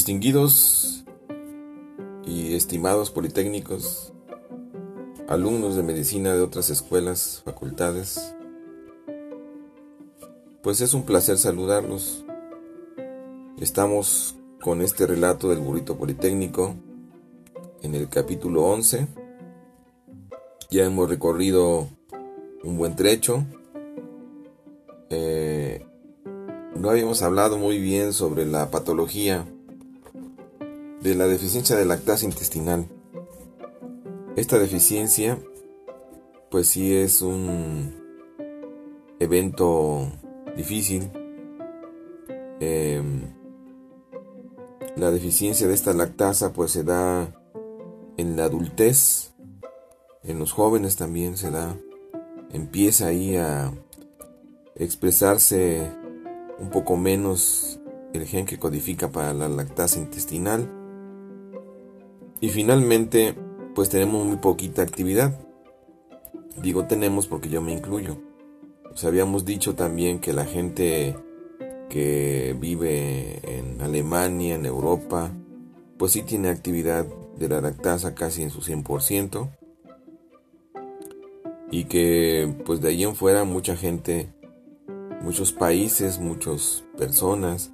Distinguidos y estimados politécnicos, alumnos de medicina de otras escuelas, facultades, pues es un placer saludarlos. Estamos con este relato del burrito politécnico en el capítulo 11. Ya hemos recorrido un buen trecho. Eh, no habíamos hablado muy bien sobre la patología de la deficiencia de lactasa intestinal. Esta deficiencia, pues sí es un evento difícil. Em, la deficiencia de esta lactasa pues se da en la adultez, en los jóvenes también se da, empieza ahí a expresarse un poco menos el gen que codifica para la lactasa intestinal. Y finalmente, pues tenemos muy poquita actividad. Digo tenemos porque yo me incluyo. Os habíamos dicho también que la gente que vive en Alemania, en Europa, pues sí tiene actividad de la lactasa casi en su 100%. Y que pues de ahí en fuera mucha gente muchos países, muchas personas,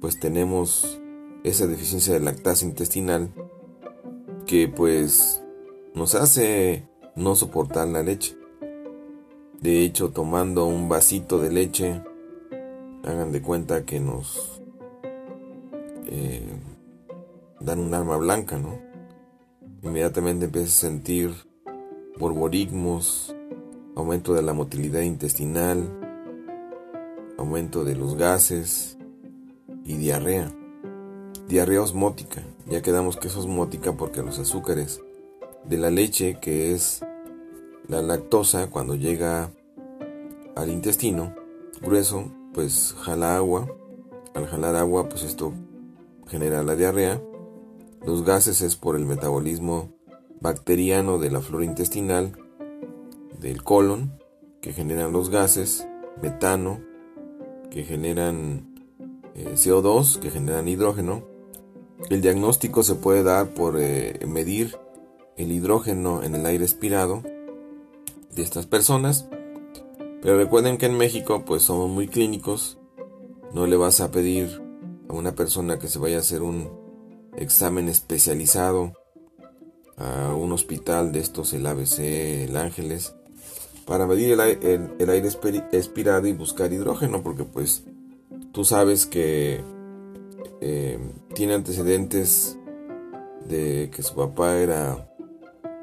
pues tenemos esa deficiencia de lactasa intestinal que pues nos hace no soportar la leche. De hecho, tomando un vasito de leche, hagan de cuenta que nos eh, dan un arma blanca, ¿no? Inmediatamente empieza a sentir borborismos, aumento de la motilidad intestinal, aumento de los gases y diarrea. Diarrea osmótica, ya quedamos que es osmótica porque los azúcares de la leche, que es la lactosa, cuando llega al intestino grueso, pues jala agua. Al jalar agua, pues esto genera la diarrea. Los gases es por el metabolismo bacteriano de la flora intestinal, del colon, que generan los gases, metano, que generan eh, CO2, que generan hidrógeno. El diagnóstico se puede dar por eh, medir el hidrógeno en el aire expirado de estas personas. Pero recuerden que en México pues somos muy clínicos. No le vas a pedir a una persona que se vaya a hacer un examen especializado a un hospital de estos, el ABC, el Ángeles, para medir el, aire expirado y buscar hidrógeno, porque pues tú sabes que eh, tiene antecedentes de que su papá era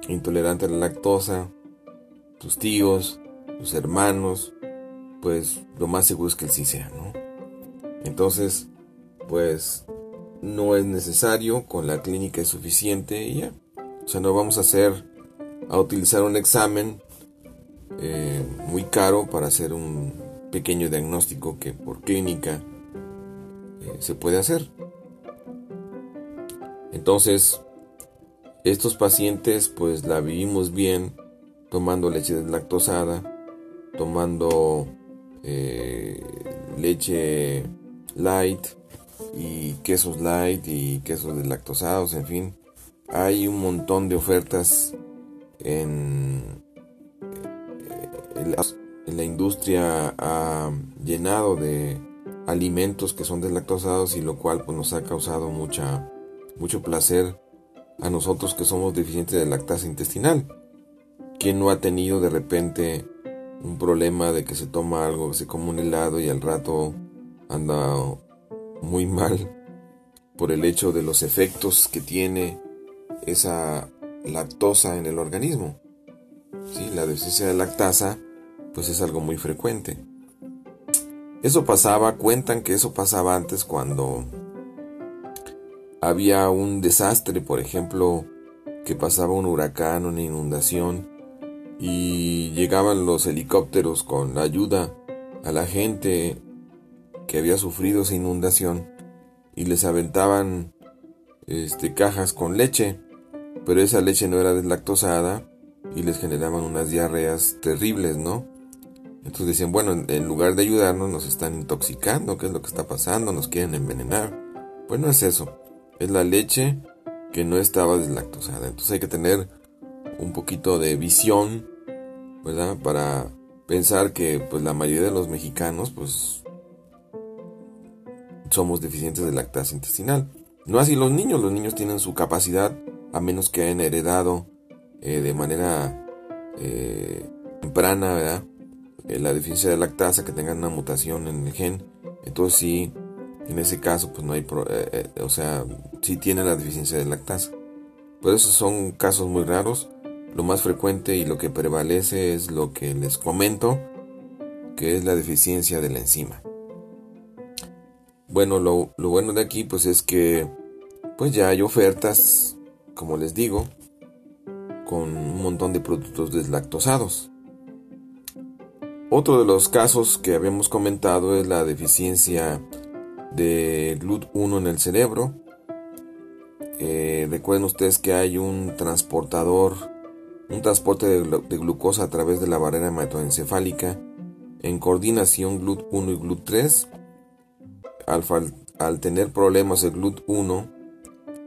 intolerante a la lactosa, tus tíos, tus hermanos, pues lo más seguro es que él sí sea, ¿no? Entonces, pues no es necesario, con la clínica es suficiente y ya. O sea, no vamos a hacer, a utilizar un examen eh, muy caro para hacer un pequeño diagnóstico que por clínica eh, se puede hacer. Entonces, estos pacientes pues la vivimos bien tomando leche deslactosada, tomando eh, leche light y quesos light y quesos deslactosados, en fin. Hay un montón de ofertas en, la industria ha llenado de alimentos que son deslactosados y lo cual pues, nos ha causado mucha, mucho placer a nosotros que somos deficientes de lactasa intestinal. ¿Quién no ha tenido de repente un problema de que se toma algo, se come un helado y al rato anda muy mal por el hecho de los efectos que tiene esa lactosa en el organismo? ¿Sí? La deficiencia de lactasa pues es algo muy frecuente. Eso pasaba, cuentan que eso pasaba antes cuando había un desastre, por ejemplo, que pasaba un huracán, una inundación, y llegaban los helicópteros con la ayuda a la gente que había sufrido esa inundación y les aventaban este, cajas con leche, pero esa leche no era deslactosada y les generaban unas diarreas terribles, ¿no? Entonces decían, bueno, en lugar de ayudarnos nos están intoxicando, ¿qué es lo que está pasando? Nos quieren envenenar. Pues no es eso. es la leche que no estaba deslactosada. Entonces hay que tener un poquito de visión, ¿verdad? Para pensar que pues la mayoría de los mexicanos pues somos deficientes de lactasia intestinal. No así los niños, los niños tienen su capacidad a menos que hayan heredado eh, de manera eh, temprana, ¿verdad? Eh, la deficiencia de lactasa, que tengan una mutación en el gen. Entonces sí, en ese caso pues no hay, o sea, sí tienen la deficiencia de lactasa. Pero esos son casos muy raros. Lo más frecuente y lo que prevalece es lo que les comento, que es la deficiencia de la enzima. Bueno, lo, lo bueno de aquí pues es que pues ya hay ofertas, como les digo, con un montón de productos deslactosados. Otro de los casos que habíamos comentado es la deficiencia de GLUT1 en el cerebro. Eh, recuerden ustedes que hay un transportador, un transporte de, glucosa a través de la barrera hematoencefálica en coordinación GLUT1 y GLUT3. Al, tener problemas el GLUT1,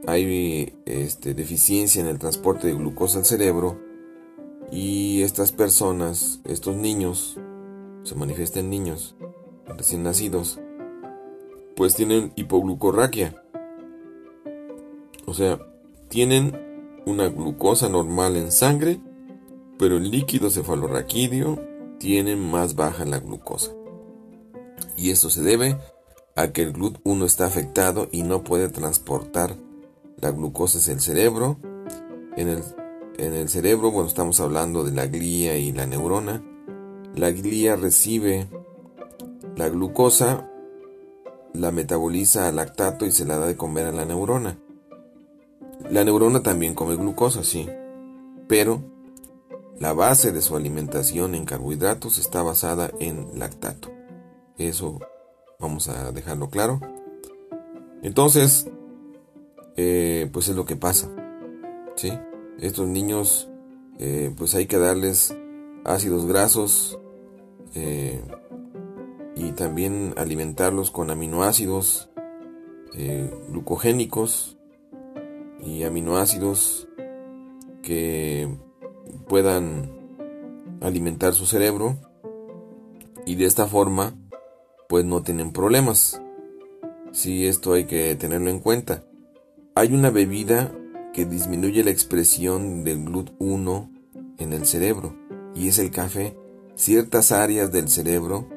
hay este, deficiencia en el transporte de glucosa al cerebro y estas personas, estos niños, se manifiestan niños recién nacidos, pues tienen hipoglucorraquia. O sea, tienen una glucosa normal en sangre, pero el líquido cefalorraquídeo tiene más baja la glucosa. Y esto se debe a que el GLUT1 está afectado y no puede transportar la glucosa es el cerebro. En el, en el cerebro, bueno, estamos hablando de la glía y la neurona. La glía recibe la glucosa, la metaboliza al lactato y se la da de comer a la neurona. La neurona también come glucosa, sí, pero la base de su alimentación en carbohidratos está basada en lactato. Eso vamos a dejarlo claro. Entonces, eh, pues es lo que pasa. ¿sí? Estos niños, eh, pues hay que darles ácidos grasos eh, y también alimentarlos con aminoácidos glucogénicos y aminoácidos que puedan alimentar su cerebro y de esta forma pues no tienen problemas. Si esto hay que tenerlo en cuenta. Hay una bebida que disminuye la expresión del GLUT1 en el cerebro y es el café. Ciertas áreas del cerebro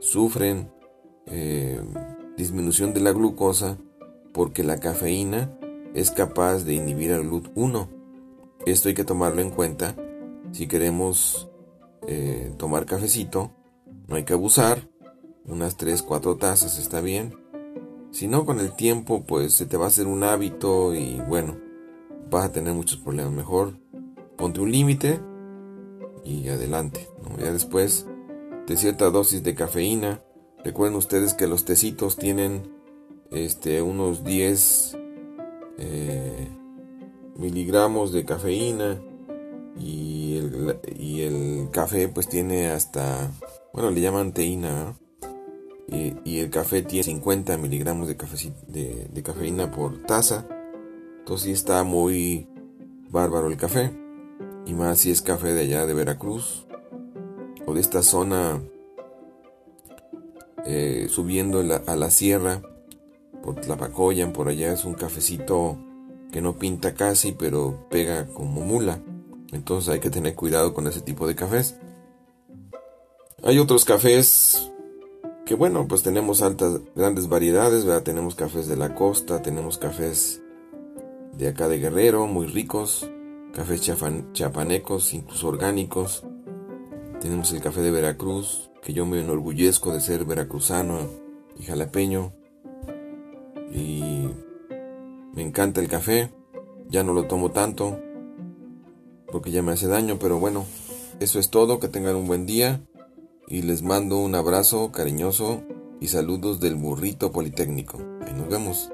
sufren eh, disminución de la glucosa porque la cafeína es capaz de inhibir el GLUT1. Esto hay que tomarlo en cuenta si queremos eh, tomar cafecito. No hay que abusar. Unas 3-4 tazas está bien si no, con el tiempo, pues se te va a hacer un hábito y bueno, vas a tener muchos problemas. Mejor ponte un límite y adelante. Ya después de cierta dosis de cafeína, recuerden ustedes que los tecitos tienen este, unos 10 eh, miligramos de cafeína y el, y el, café pues tiene hasta, bueno, le llaman teína, y, el café tiene 50 miligramos de, de, cafeína por taza. Entonces está muy bárbaro el café. Y más si es café de allá de Veracruz. O de esta zona eh, subiendo a la sierra. Por Tlapacoyan, por allá es un cafecito que no pinta casi, pero pega como mula. Entonces hay que tener cuidado con ese tipo de cafés. Hay otros cafés que bueno, pues tenemos altas, grandes variedades, ¿verdad? Tenemos cafés de la costa, tenemos cafés de acá de Guerrero, muy ricos, cafés chapanecos, incluso orgánicos. Tenemos el café de Veracruz, que yo me enorgullezco de ser veracruzano y jalapeño. Y me encanta el café, ya no lo tomo tanto, porque ya me hace daño, pero bueno, eso es todo, que tengan un buen día y les mando un abrazo cariñoso y saludos del burrito politécnico. Ahí nos vemos.